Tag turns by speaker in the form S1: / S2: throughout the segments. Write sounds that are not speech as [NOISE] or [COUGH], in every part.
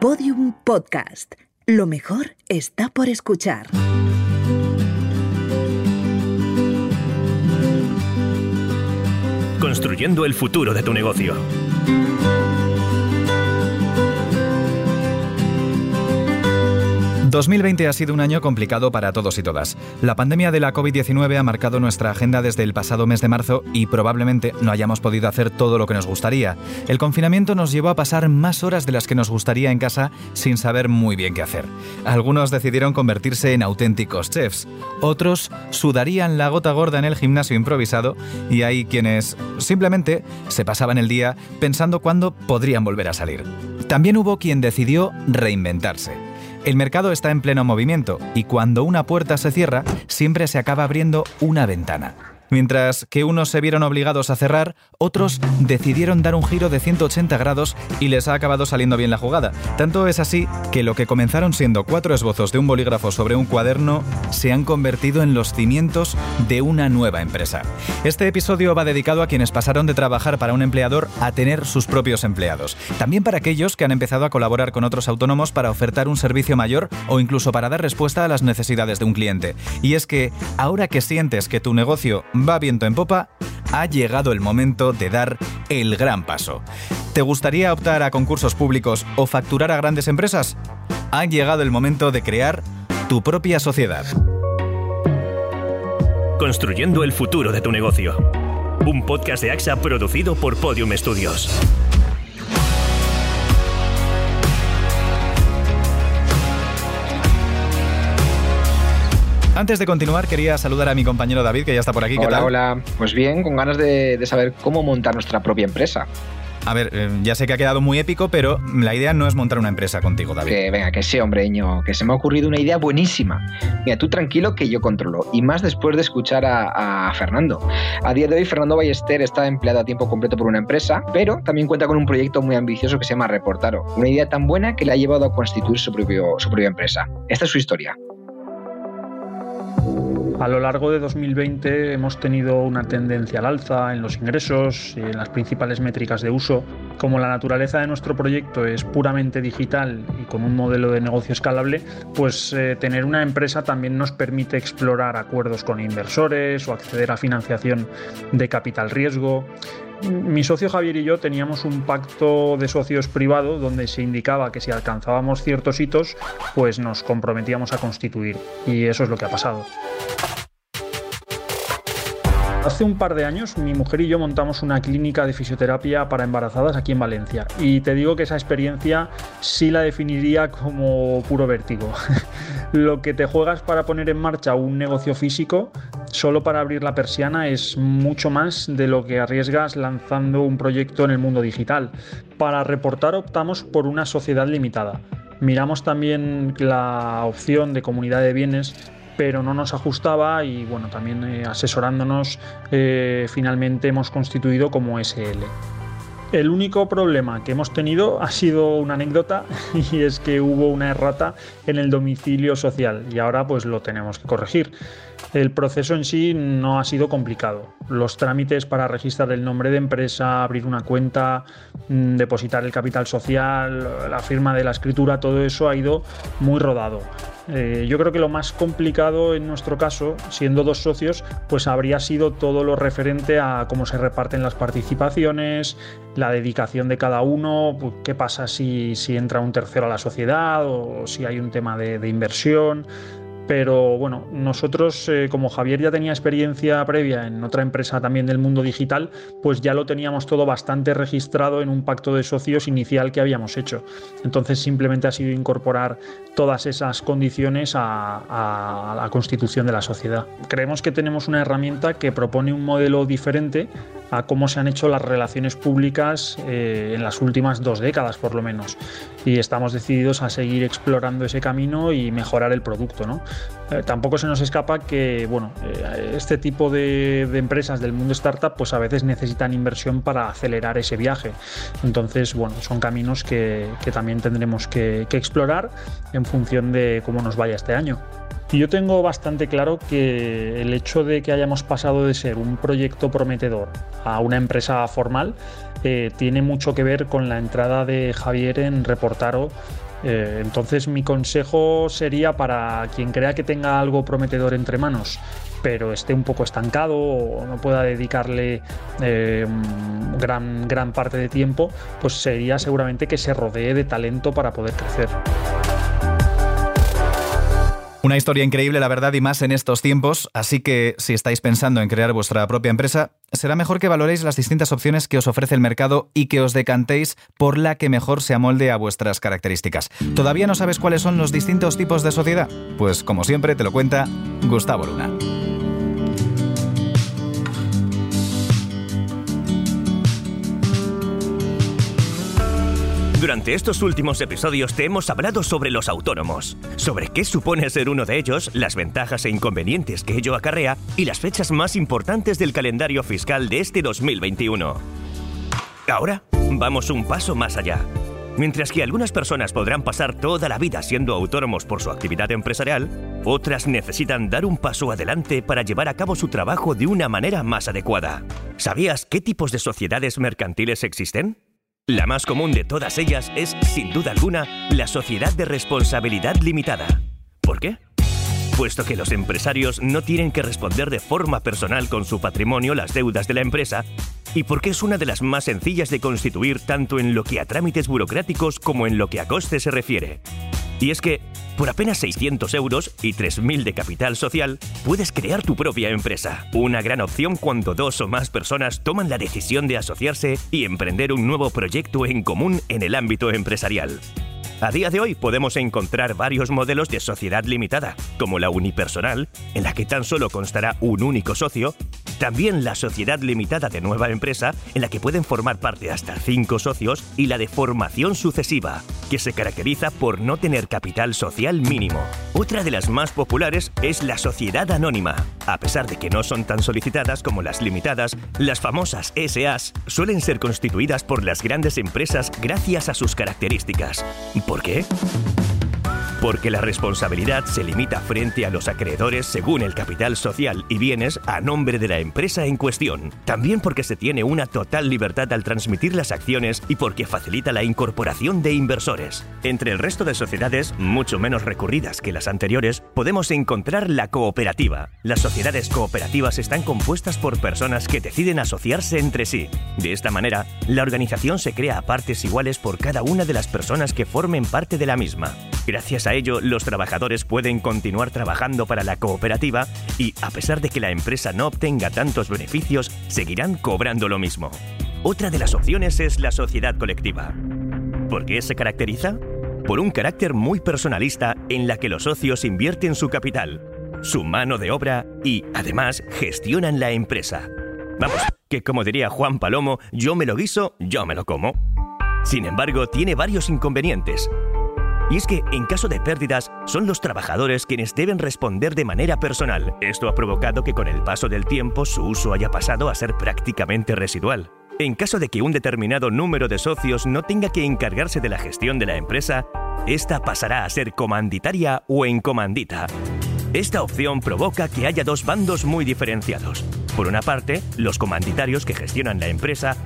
S1: Podium Podcast. Lo mejor está por escuchar.
S2: Construyendo el futuro de tu negocio.
S3: 2020 ha sido un año complicado para todos y todas. La pandemia de la COVID-19 ha marcado nuestra agenda desde el pasado mes de marzo y probablemente no hayamos podido hacer todo lo que nos gustaría. El confinamiento nos llevó a pasar más horas de las que nos gustaría en casa sin saber muy bien qué hacer. Algunos decidieron convertirse en auténticos chefs, otros sudarían la gota gorda en el gimnasio improvisado y hay quienes simplemente se pasaban el día pensando cuándo podrían volver a salir. También hubo quien decidió reinventarse. El mercado está en pleno movimiento y cuando una puerta se cierra, siempre se acaba abriendo una ventana. Mientras que unos se vieron obligados a cerrar, otros decidieron dar un giro de 180 grados y les ha acabado saliendo bien la jugada. Tanto es así que lo que comenzaron siendo cuatro esbozos de un bolígrafo sobre un cuaderno se han convertido en los cimientos de una nueva empresa. Este episodio va dedicado a quienes pasaron de trabajar para un empleador a tener sus propios empleados. También para aquellos que han empezado a colaborar con otros autónomos para ofertar un servicio mayor o incluso para dar respuesta a las necesidades de un cliente. Y es que ahora que sientes que tu negocio va viento en popa, ha llegado el momento de dar el gran paso. ¿Te gustaría optar a concursos públicos o facturar a grandes empresas? Ha llegado el momento de crear tu propia sociedad.
S2: Construyendo el futuro de tu negocio. Un podcast de AXA producido por Podium Studios.
S3: Antes de continuar, quería saludar a mi compañero David, que ya está por aquí.
S4: hola, hola. Pues bien, con ganas de, saber cómo montar nuestra propia empresa.
S3: A ver, eh, ya sé que ha quedado muy épico, pero la idea no es montar una empresa contigo, David.
S4: Que venga, que sí, hombreño, que se me ha ocurrido una idea buenísima. Mira, tú tranquilo que yo controlo. Y más después de escuchar a, a, Fernando. A día de hoy, Fernando Ballester está empleado a tiempo completo por una empresa, pero también cuenta con un proyecto muy ambicioso que se llama Reportaro. Una idea tan buena que le ha llevado a constituir su, propio, su propia empresa. Esta es su historia.
S5: A lo largo de 2020 hemos tenido una tendencia al alza en los ingresos y en las principales métricas de uso. Como la naturaleza de nuestro proyecto es puramente digital y con un modelo de negocio escalable, pues eh, tener una empresa también nos permite explorar acuerdos con inversores o acceder a financiación de capital riesgo mi socio Javier y yo teníamos un pacto de socios privado donde se indicaba que si alcanzábamos ciertos hitos, pues nos comprometíamos a constituir. Y eso es lo que ha pasado. Hace un par de años mi mujer y yo montamos una clínica de fisioterapia para embarazadas aquí en Valencia y te digo que esa experiencia sí la definiría como puro vértigo. [LAUGHS] Lo que te juegas para poner en marcha un negocio físico solo para abrir la persiana es mucho más de lo que arriesgas lanzando un proyecto en el mundo digital. Para reportar optamos por una sociedad limitada. Miramos también la opción de comunidad de bienes pero no nos ajustaba y bueno, también eh, asesorándonos eh, finalmente hemos constituido como SL. El único problema que hemos tenido ha sido una anécdota [LAUGHS] y es que hubo una errata en el domicilio social y ahora pues lo tenemos que corregir. El proceso en sí no ha sido complicado. Los trámites para registrar el nombre de empresa, abrir una cuenta, mm, depositar el capital social, la firma de la escritura, todo eso ha ido muy rodado. Eh, yo creo que lo más complicado en nuestro caso, siendo dos socios, pues habría sido todo lo referente a cómo se reparten las participaciones, la dedicación de cada uno, pues, qué pasa si, entra un tercero a la sociedad o si hay un tema de inversión. Pero bueno, nosotros, eh, como Javier ya tenía experiencia previa en otra empresa también del mundo digital, pues ya lo teníamos todo bastante registrado en un pacto de socios inicial que habíamos hecho. Entonces simplemente ha sido incorporar todas esas condiciones a, la constitución de la sociedad. Creemos que tenemos una herramienta que propone un modelo diferente a cómo se han hecho las relaciones públicas eh, en las últimas dos décadas por lo menos. Y estamos decididos a seguir explorando ese camino y mejorar el producto. ¿no? Eh, tampoco se nos escapa que bueno, eh, este tipo de, empresas del mundo startup pues a veces necesitan inversión para acelerar ese viaje. Entonces, bueno, son caminos que, también tendremos que, que explorar en función de cómo nos vaya este año. Y yo tengo bastante claro que el hecho de que hayamos pasado de ser un proyecto prometedor a una empresa formal eh, tiene mucho que ver con la entrada de Javier en Reportaro Eh, entonces mi consejo sería para quien crea que tenga algo prometedor entre manos, pero esté un poco estancado o no pueda dedicarle eh, gran, gran parte de tiempo, pues sería seguramente que se rodee de talento para poder crecer.
S3: Una historia increíble, la verdad, y más en estos tiempos, así que si estáis pensando en crear vuestra propia empresa, será mejor que valoréis las distintas opciones que os ofrece el mercado y que os decantéis por la que mejor se amolde a vuestras características. ¿Todavía no sabes cuáles son los distintos tipos de sociedad? Pues como siempre te lo cuenta Gustavo Luna.
S2: Durante estos últimos episodios te hemos hablado sobre los autónomos, sobre qué supone ser uno de ellos, las ventajas e inconvenientes que ello acarrea y las fechas más importantes del calendario fiscal de este 2021. Ahora vamos un paso más allá. Mientras que algunas personas podrán pasar toda la vida siendo autónomos por su actividad empresarial, otras necesitan dar un paso adelante para llevar a cabo su trabajo de una manera más adecuada. ¿Sabías qué tipos de sociedades mercantiles existen? La más común de todas ellas es, sin duda alguna, la sociedad de responsabilidad limitada. ¿Por qué? Puesto que los empresarios no tienen que responder de forma personal con su patrimonio las deudas de la empresa, y porque es una de las más sencillas de constituir tanto en lo que a trámites burocráticos como en lo que a coste se refiere. Y es que, por apenas 600 euros y 3.000 de capital social, puedes crear tu propia empresa. Una gran opción cuando dos o más personas toman la decisión de asociarse y emprender un nuevo proyecto en común en el ámbito empresarial. A día de hoy podemos encontrar varios modelos de sociedad limitada, como la unipersonal, en la que tan solo constará un único socio, también la sociedad limitada de nueva empresa, en la que pueden formar parte hasta cinco socios, y la de formación sucesiva, que se caracteriza por no tener capital social mínimo. Otra de las más populares es la sociedad anónima. A pesar de que no son tan solicitadas como las limitadas, las famosas SAs suelen ser constituidas por las grandes empresas gracias a sus características. ¿Por qué? Porque la responsabilidad se limita frente a los acreedores según el capital social y bienes a nombre de la empresa en cuestión. También porque se tiene una total libertad al transmitir las acciones y porque facilita la incorporación de inversores. Entre el resto de sociedades, mucho menos recurridas que las anteriores, podemos encontrar la cooperativa. Las sociedades cooperativas están compuestas por personas que deciden asociarse entre sí. De esta manera, la organización se crea a partes iguales por cada una de las personas que formen parte de la misma. Gracias a ello, los trabajadores pueden continuar trabajando para la cooperativa y, a pesar de que la empresa no obtenga tantos beneficios, seguirán cobrando lo mismo. Otra de las opciones es la sociedad colectiva. ¿Por qué se caracteriza? Por un carácter muy personalista en la que los socios invierten su capital, su mano de obra y, además, gestionan la empresa. Vamos, que como diría Juan Palomo, yo me lo guiso, yo me lo como. Sin embargo, tiene varios inconvenientes. Y es que, en caso de pérdidas, son los trabajadores quienes deben responder de manera personal. Esto ha provocado que con el paso del tiempo su uso haya pasado a ser prácticamente residual. En caso de que un determinado número de socios no tenga que encargarse de la gestión de la empresa, esta pasará a ser comanditaria o en comandita. Esta opción provoca que haya dos bandos muy diferenciados. Por una parte, los comanditarios que gestionan la empresa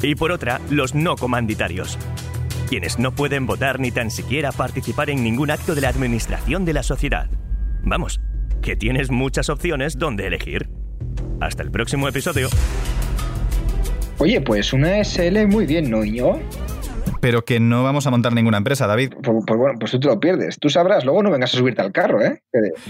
S2: y por otra, los no comanditarios, quienes no pueden votar ni tan siquiera participar en ningún acto de la administración de la sociedad. Vamos, que tienes muchas opciones donde elegir. Hasta el próximo episodio.
S4: Oye, pues una SL muy bien, ¿no?
S3: Pero que no vamos a montar ninguna empresa, David.
S4: Pues, pues, bueno, pues tú te lo pierdes. Tú sabrás, luego no vengas a subirte al carro, ¿eh?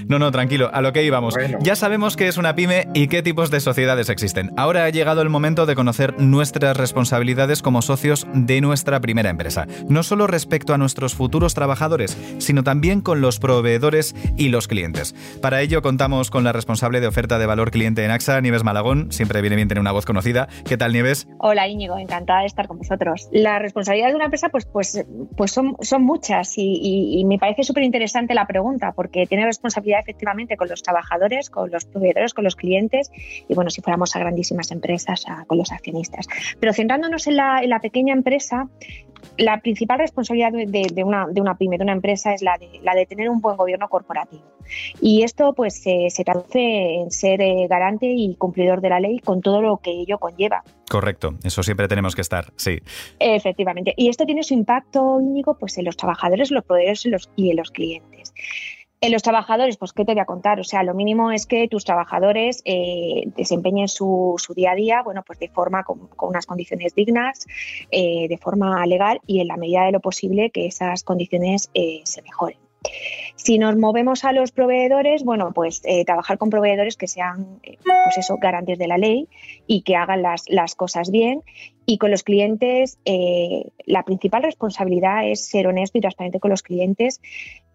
S3: No, no, tranquilo, a lo que íbamos. Ya sabemos qué es una pyme y qué tipos de sociedades existen. Ahora ha llegado el momento de conocer nuestras responsabilidades como socios de nuestra primera empresa. No solo respecto a nuestros futuros trabajadores, sino también con los proveedores y los clientes. Para ello contamos con la responsable de oferta de valor cliente en AXA, Nieves Malagón. Siempre viene bien tener una voz conocida. ¿Qué tal, Nieves?
S6: Hola, Íñigo, encantada de estar con vosotros. La responsabilidad de una empresa, pues, pues, pues son, son muchas y, me parece súper interesante la pregunta porque tiene responsabilidad efectivamente con los trabajadores, con los proveedores, con los clientes y, bueno, si fuéramos a grandísimas empresas, con los accionistas. Pero centrándonos en la, en la pequeña empresa, la principal responsabilidad de, una, de una pyme, de una empresa, es la de, la de tener un buen gobierno corporativo. Y esto pues se traduce en ser eh, garante y cumplidor de la ley con todo lo que ello conlleva.
S3: Correcto, eso siempre tenemos que estar, sí.
S6: Efectivamente. Y esto tiene su impacto, Íñigo, pues en los trabajadores, los proveedores y en los clientes. En los trabajadores, pues, ¿qué te voy a contar? O sea, lo mínimo es que tus trabajadores eh, desempeñen su, día a día, bueno, pues de forma con, unas condiciones dignas, eh, de forma legal y en la medida de lo posible que esas condiciones eh, se mejoren. Si nos movemos a los proveedores, bueno, pues trabajar con proveedores que sean, pues eso, garantes de la ley y que hagan las, las cosas bien. Y con los clientes, la principal responsabilidad es ser honesto y transparente con los clientes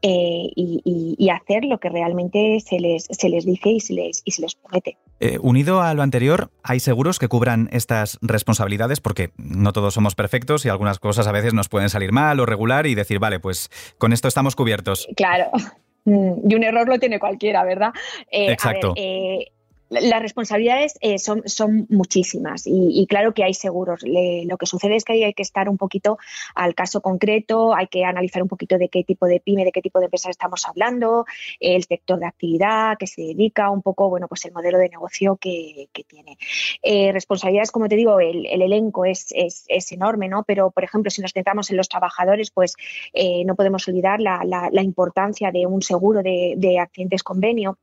S6: eh, y, hacer lo que realmente se les, se les dice y se les, y se les promete.
S3: Eh, unido a lo anterior, ¿hay seguros que cubran estas responsabilidades? Porque no todos somos perfectos y algunas cosas a veces nos pueden salir mal o regular y decir, vale, pues con esto estamos cubiertos.
S6: Claro. [LAUGHS] Mm, y un error lo tiene cualquiera, ¿verdad?
S3: Eh, Exacto
S6: las responsabilidades eh, son, son muchísimas y, claro que hay seguros. lo que sucede es que hay, que estar un poquito al caso concreto, hay que analizar un poquito de qué tipo de pyme, de qué tipo de empresa estamos hablando, el sector de actividad que se dedica, un poco, bueno, pues el modelo de negocio que, tiene. Eh, responsabilidades, como te digo, el, elenco es, es, enorme, ¿no? Pero, por ejemplo, si nos centramos en los trabajadores, pues eh, no podemos olvidar la, la, importancia de un seguro de accidentes convenio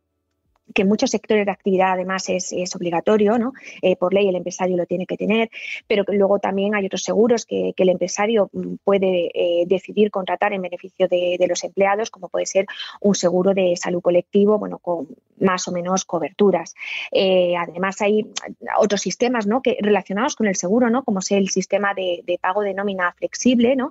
S6: que en muchos sectores de actividad además es, obligatorio, ¿no? Eh, por ley el empresario lo tiene que tener, pero luego también hay otros seguros que, el empresario mm, puede eh, decidir contratar en beneficio de, los empleados, como puede ser un seguro de salud colectivo, bueno, con más o menos coberturas. Eh, además hay otros sistemas ¿no? que, relacionados con el seguro, ¿no? como es el sistema de, pago de nómina flexible, ¿no?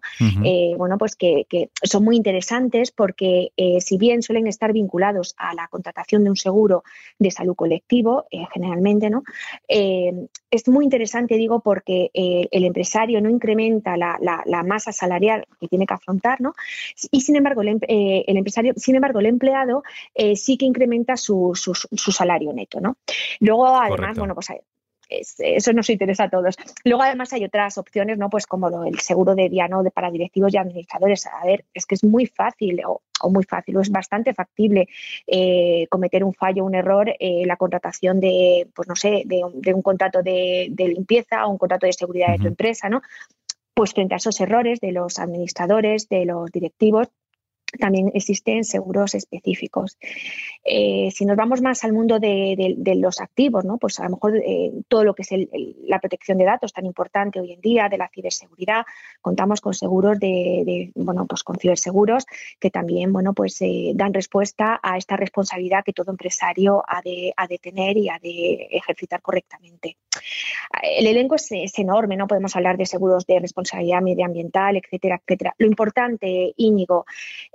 S6: bueno, pues que, que, son muy interesantes porque si bien suelen estar vinculados a la contratación de un seguro, de salud colectivo, eh, generalmente, ¿no? Eh, es muy interesante, digo, porque eh, el empresario no incrementa la, masa salarial que tiene que afrontar, ¿no? Y sin embargo, el, em, empresario, sin embargo, el empleado sí que incrementa su, salario neto, ¿no? Luego, además, bueno, pues eso nos interesa a todos. Luego, además, hay otras opciones, ¿no? Pues como el seguro de día, ¿no? De, para directivos y administradores. A ver, es que es muy fácil o, muy fácil o es bastante factible eh, cometer un fallo, un error en la contratación de, pues no sé, de, un contrato de, limpieza o un contrato de seguridad de tu empresa, ¿no? Pues frente a esos errores de los administradores, de los directivos, también existen seguros específicos. Eh, si nos vamos más al mundo de, los activos, ¿no? pues a lo mejor eh, todo lo que es la protección de datos tan importante hoy en día, de la ciberseguridad, contamos con seguros de, bueno, pues con ciberseguros que también bueno, pues, eh, dan respuesta a esta responsabilidad que todo empresario ha de, ha de tener y ha de ejercitar correctamente. El elenco es, enorme, no podemos hablar de seguros de responsabilidad medioambiental, etcétera, etcétera. Lo importante, Íñigo,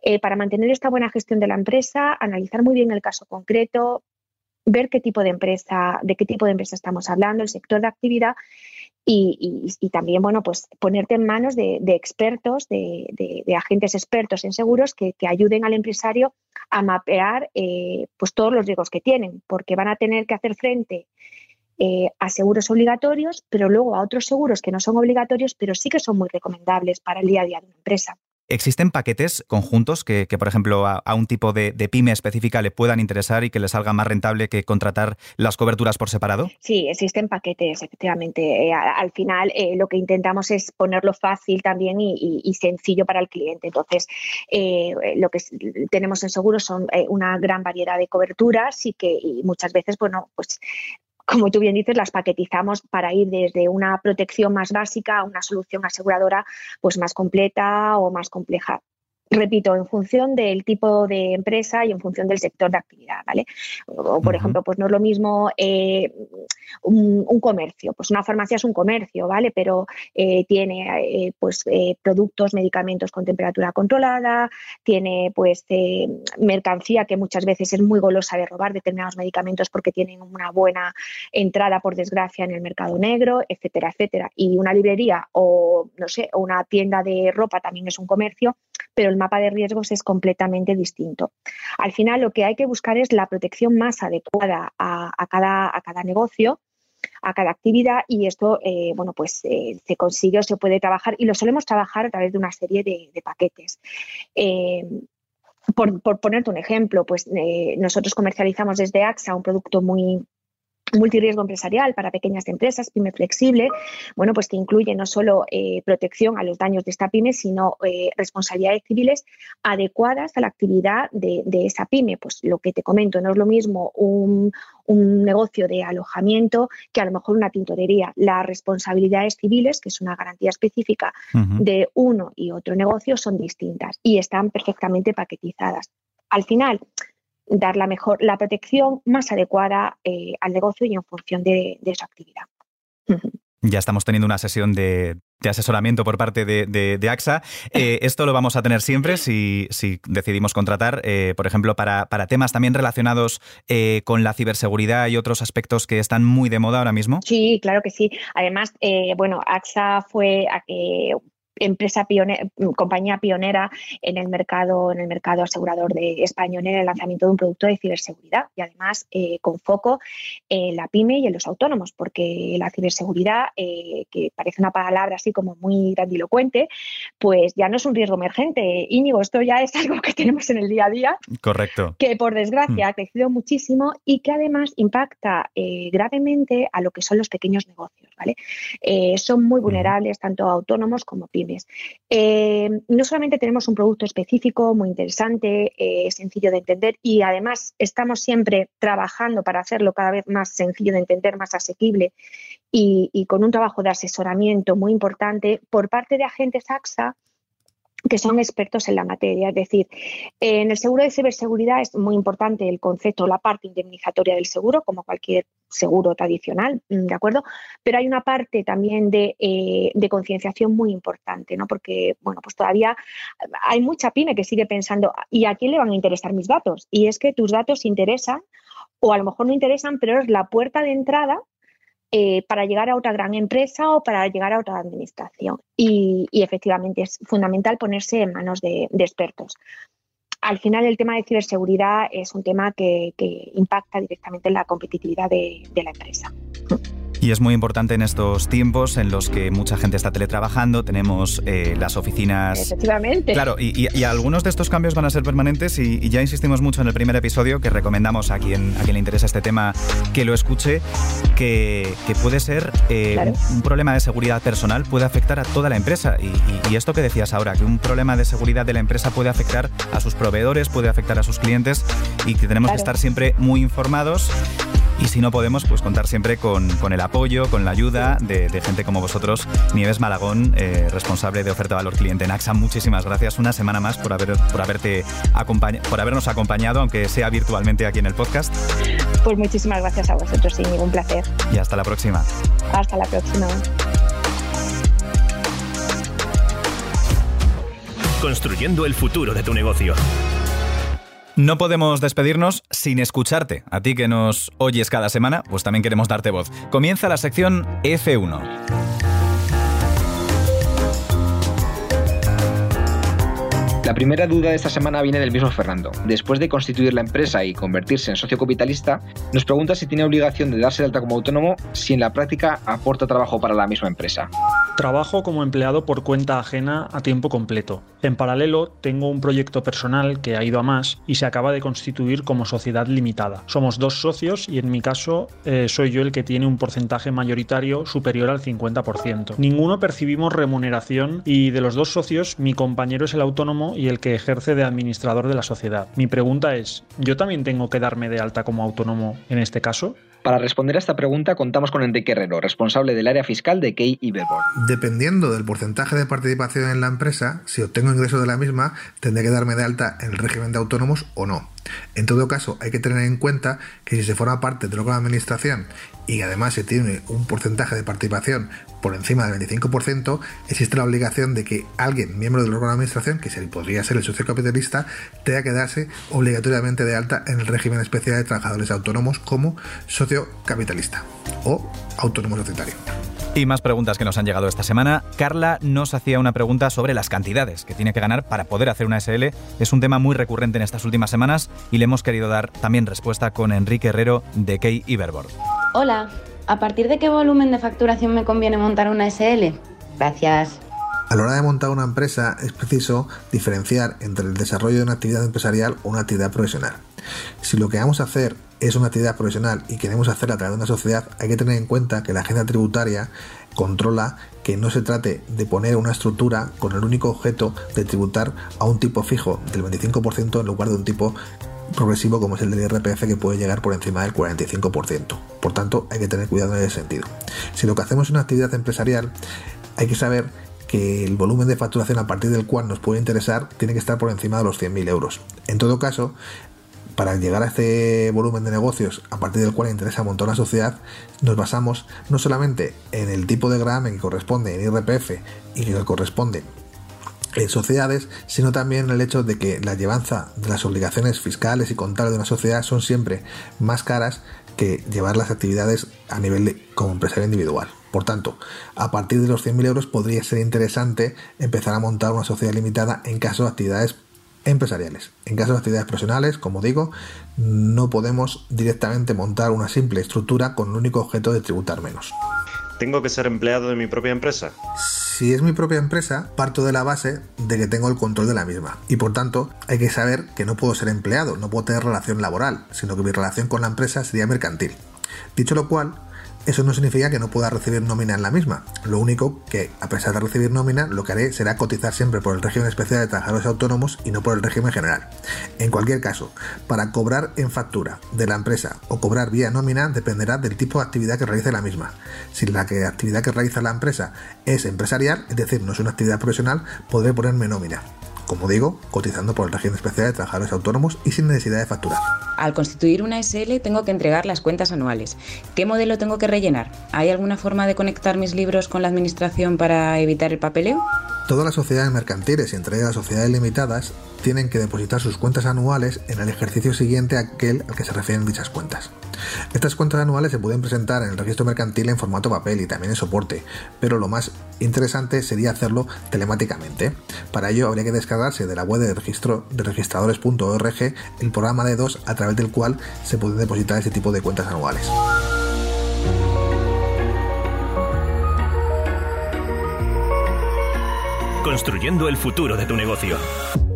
S6: eh, para mantener esta buena gestión de la empresa, analizar muy bien el caso concreto, ver qué tipo de empresa, de qué tipo de empresa estamos hablando, el sector de actividad y, también, bueno, pues ponerte en manos de, expertos, de, agentes expertos en seguros que, ayuden al empresario a mapear eh, pues todos los riesgos que tienen, porque van a tener que hacer frente eh, a seguros obligatorios, pero luego a otros seguros que no son obligatorios, pero sí que son muy recomendables para el día a día de una empresa.
S3: ¿Existen paquetes conjuntos que, por ejemplo, a, un tipo de, pyme específica le puedan interesar y que le salga más rentable que contratar las coberturas por separado?
S6: Sí, existen paquetes, efectivamente. Eh, al final, eh, lo que intentamos es ponerlo fácil también y, sencillo para el cliente. Entonces, eh, lo que tenemos en seguros son una gran variedad de coberturas y que y muchas veces, bueno, pues como tú bien dices, las paquetizamos para ir desde una protección más básica a una solución aseguradora pues más completa o más compleja repito, en función del tipo de empresa y en función del sector de actividad, ¿vale? O, por ejemplo, pues no es lo mismo eh, un, comercio, pues una farmacia es un comercio, ¿vale? Pero eh, tiene eh, pues productos, medicamentos con temperatura controlada, tiene pues mercancía que muchas veces es muy golosa de robar determinados medicamentos porque tienen una buena entrada, por desgracia, en el mercado negro, etcétera, etcétera. Y una librería o, no sé, una tienda de ropa también es un comercio, pero el mapa de riesgos es completamente distinto. Al final lo que hay que buscar es la protección más adecuada a, cada, a cada negocio a cada actividad y esto, eh, bueno, pues eh, se consigue o se puede trabajar y lo solemos trabajar a través de una serie de, paquetes. Eh, por, ponerte un ejemplo, pues nosotros comercializamos desde AXA un producto muy, multirriesgo empresarial para pequeñas empresas, pyme flexible, bueno, pues que incluye no solo eh, protección a los daños de esta pyme, sino eh, responsabilidades civiles adecuadas a la actividad de, esa pyme. Pues lo que te comento, no es lo mismo un, negocio de alojamiento que a lo mejor una tintorería. Las responsabilidades civiles, que es una garantía específica de uno y otro negocio, son distintas y están perfectamente paquetizadas. Al final, dar la mejor, la protección más adecuada eh, al negocio y en función de, su actividad.
S3: Ya estamos teniendo una sesión de, asesoramiento por parte de, AXA. Eh, [LAUGHS] esto lo vamos a tener siempre si, decidimos contratar, eh, por ejemplo, para, temas también relacionados con la ciberseguridad y otros aspectos que están muy de moda ahora mismo.
S6: Sí, claro que sí. Además, bueno, AXA fue empresa pionera, compañía pionera en el mercado, en el mercado asegurador de español en el lanzamiento de un producto de ciberseguridad y además eh, con foco en la pyme y en los autónomos, porque la ciberseguridad, eh, que parece una palabra así como muy grandilocuente, pues ya no es un riesgo emergente. Íñigo, esto ya es algo que tenemos en el día a día.
S3: Correcto.
S6: Que por desgracia mm. ha crecido muchísimo y que además impacta eh, gravemente a lo que son los pequeños negocios. ¿Vale? son muy vulnerables tanto autónomos como pymes eh, no solamente tenemos un producto específico, muy interesante, eh, sencillo de entender y además estamos siempre trabajando para hacerlo cada vez más sencillo de entender, más asequible y, y con un trabajo de asesoramiento muy importante por parte de agentes AXA que son expertos en la materia. Es decir, en el seguro de ciberseguridad es muy importante el concepto, la parte indemnizatoria del seguro, como cualquier seguro tradicional, ¿de acuerdo? Pero hay una parte también de, eh, concienciación muy importante, ¿no? Porque, bueno, pues todavía hay mucha pyme que sigue pensando, ¿y a quién le van a interesar mis datos? Y es que tus datos interesan, o a lo mejor no interesan, pero es la puerta de entrada eh, para llegar a otra gran empresa o para llegar a otra administración. Y, efectivamente es fundamental ponerse en manos de, expertos. Al final el tema de ciberseguridad es un tema que, impacta directamente en la competitividad de la empresa.
S3: Y es muy importante en estos tiempos en los que mucha gente está teletrabajando, tenemos eh, las oficinas...
S6: Efectivamente.
S3: Claro, y, algunos de estos cambios van a ser permanentes y, ya insistimos mucho en el primer episodio que recomendamos a quien, a quien le interesa este tema que lo escuche, que, puede ser eh, un, problema de seguridad personal, puede afectar a toda la empresa. Y, esto que decías ahora, que un problema de seguridad de la empresa puede afectar a sus proveedores, puede afectar a sus clientes y que tenemos que estar siempre muy informados y si no podemos, pues contar siempre con, el apoyo, con la ayuda de, gente como vosotros. Nieves Malagón, eh, responsable de oferta valor cliente en AXA, muchísimas gracias una semana más por, haber, por, haberte por habernos acompañado, aunque sea virtualmente aquí en el podcast.
S6: Pues muchísimas gracias a vosotros, sin ningún placer.
S3: Y hasta la próxima.
S6: Hasta la próxima.
S2: Construyendo el futuro de tu negocio.
S3: No podemos despedirnos sin escucharte. A ti que nos oyes cada semana, pues también queremos darte voz. Comienza la sección F1.
S4: La primera duda de esta semana viene del mismo Fernando. Después de constituir la empresa y convertirse en socio capitalista, nos pregunta si tiene obligación de darse de alta como autónomo si en la práctica aporta trabajo para la misma empresa.
S5: Trabajo como empleado por cuenta ajena a tiempo completo. En paralelo, tengo un proyecto personal que ha ido a más y se acaba de constituir como sociedad limitada. Somos dos socios y en mi caso eh, soy yo el que tiene un porcentaje mayoritario superior al 50%. Ninguno percibimos remuneración y de los dos socios mi compañero es el autónomo y el que ejerce de administrador de la sociedad. Mi pregunta es, ¿yo también tengo que darme de alta como autónomo en este caso?
S4: Para responder a esta pregunta contamos con Enrique Herrero, responsable del área fiscal de Key y
S7: Dependiendo del porcentaje de participación en la empresa, si obtengo ingreso de la misma, tendré que darme de alta en el régimen de autónomos o no. En todo caso, hay que tener en cuenta que si se forma parte de la administración y además se tiene un porcentaje de participación por encima del 25%, existe la obligación de que alguien, miembro del órgano de administración, que podría ser el socio capitalista, tenga que darse obligatoriamente de alta en el régimen especial de trabajadores autónomos como socio capitalista o autónomo societario.
S3: Y más preguntas que nos han llegado esta semana. Carla nos hacía una pregunta sobre las cantidades que tiene que ganar para poder hacer una SL. Es un tema muy recurrente en estas últimas semanas y le hemos querido dar también respuesta con Enrique Herrero de Key Iberboard.
S8: Hola, ¿a partir de qué volumen de facturación me conviene montar una SL? Gracias.
S7: A la hora de montar una empresa es preciso diferenciar entre el desarrollo de una actividad empresarial o una actividad profesional. Si lo que vamos a hacer es una actividad profesional y queremos hacerla a través de una sociedad, hay que tener en cuenta que la agenda tributaria controla que no se trate de poner una estructura con el único objeto de tributar a un tipo fijo del 25% en lugar de un tipo progresivo como es el del IRPF que puede llegar por encima del 45%. Por tanto, hay que tener cuidado en ese sentido. Si lo que hacemos es una actividad empresarial, hay que saber que el volumen de facturación a partir del cual nos puede interesar tiene que estar por encima de los 100.000 euros. En todo caso, para llegar a este volumen de negocios a partir del cual interesa montar una sociedad, nos basamos no solamente en el tipo de gravamen que corresponde en IRPF y que corresponde en sociedades, sino también en el hecho de que la llevanza de las obligaciones fiscales y contables de una sociedad son siempre más caras que llevar las actividades a nivel de, como empresario individual. Por tanto, a partir de los 100.000 euros podría ser interesante empezar a montar una sociedad limitada en caso de actividades empresariales. En caso de actividades profesionales, como digo, no podemos directamente montar una simple estructura con el único objeto de tributar menos.
S9: ¿Tengo que ser empleado de mi propia empresa?
S7: Si es mi propia empresa, parto de la base de que tengo el control de la misma. Y por tanto, hay que saber que no puedo ser empleado, no puedo tener relación laboral, sino que mi relación con la empresa sería mercantil. Dicho lo cual, eso no significa que no pueda recibir nómina en la misma. Lo único que, a pesar de recibir nómina, lo que haré será cotizar siempre por el régimen especial de trabajadores autónomos y no por el régimen general. En cualquier caso, para cobrar en factura de la empresa o cobrar vía nómina dependerá del tipo de actividad que realice la misma. Si la actividad que realiza la empresa es empresarial, es decir, no es una actividad profesional, podré ponerme nómina como digo, cotizando por el régimen especial de trabajadores autónomos y sin necesidad de facturar.
S10: Al constituir una SL tengo que entregar las cuentas anuales. ¿Qué modelo tengo que rellenar? ¿Hay alguna forma de conectar mis libros con la administración para evitar el papeleo?
S7: Todas las sociedades mercantiles y entre ellas las sociedades limitadas tienen que depositar sus cuentas anuales en el ejercicio siguiente a aquel al que se refieren dichas cuentas. Estas cuentas anuales se pueden presentar en el registro mercantil en formato papel y también en soporte, pero lo más interesante sería hacerlo telemáticamente. Para ello habría que descargarse de la web de, registro, de registradores.org el programa de dos a través del cual se pueden depositar ese tipo de cuentas anuales.
S2: construyendo el futuro de tu negocio.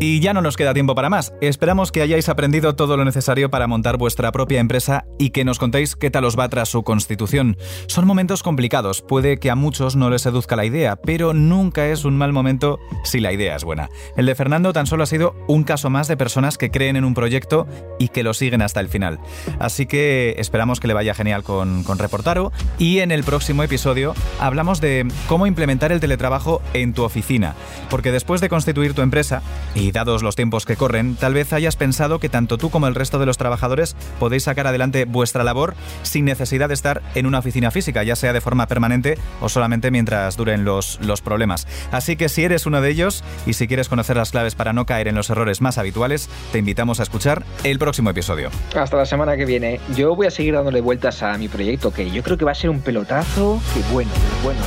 S3: Y ya no nos queda tiempo para más. Esperamos que hayáis aprendido todo lo necesario para montar vuestra propia empresa y que nos contéis qué tal os va tras su constitución. Son momentos complicados, puede que a muchos no les seduzca la idea, pero nunca es un mal momento si la idea es buena. El de Fernando tan solo ha sido un caso más de personas que creen en un proyecto y que lo siguen hasta el final. Así que esperamos que le vaya genial con, con Reportaro y en el próximo episodio hablamos de cómo implementar el teletrabajo en tu oficina porque después de constituir tu empresa, y dados los tiempos que corren, tal vez hayas pensado que tanto tú como el resto de los trabajadores podéis sacar adelante vuestra labor sin necesidad de estar en una oficina física, ya sea de forma permanente o solamente mientras duren los, los problemas. Así que si eres uno de ellos y si quieres conocer las claves para no caer en los errores más habituales, te invitamos a escuchar el próximo episodio.
S4: Hasta la semana que viene. Yo voy a seguir dándole vueltas a mi proyecto, que yo creo que va a ser un pelotazo que bueno, bueno.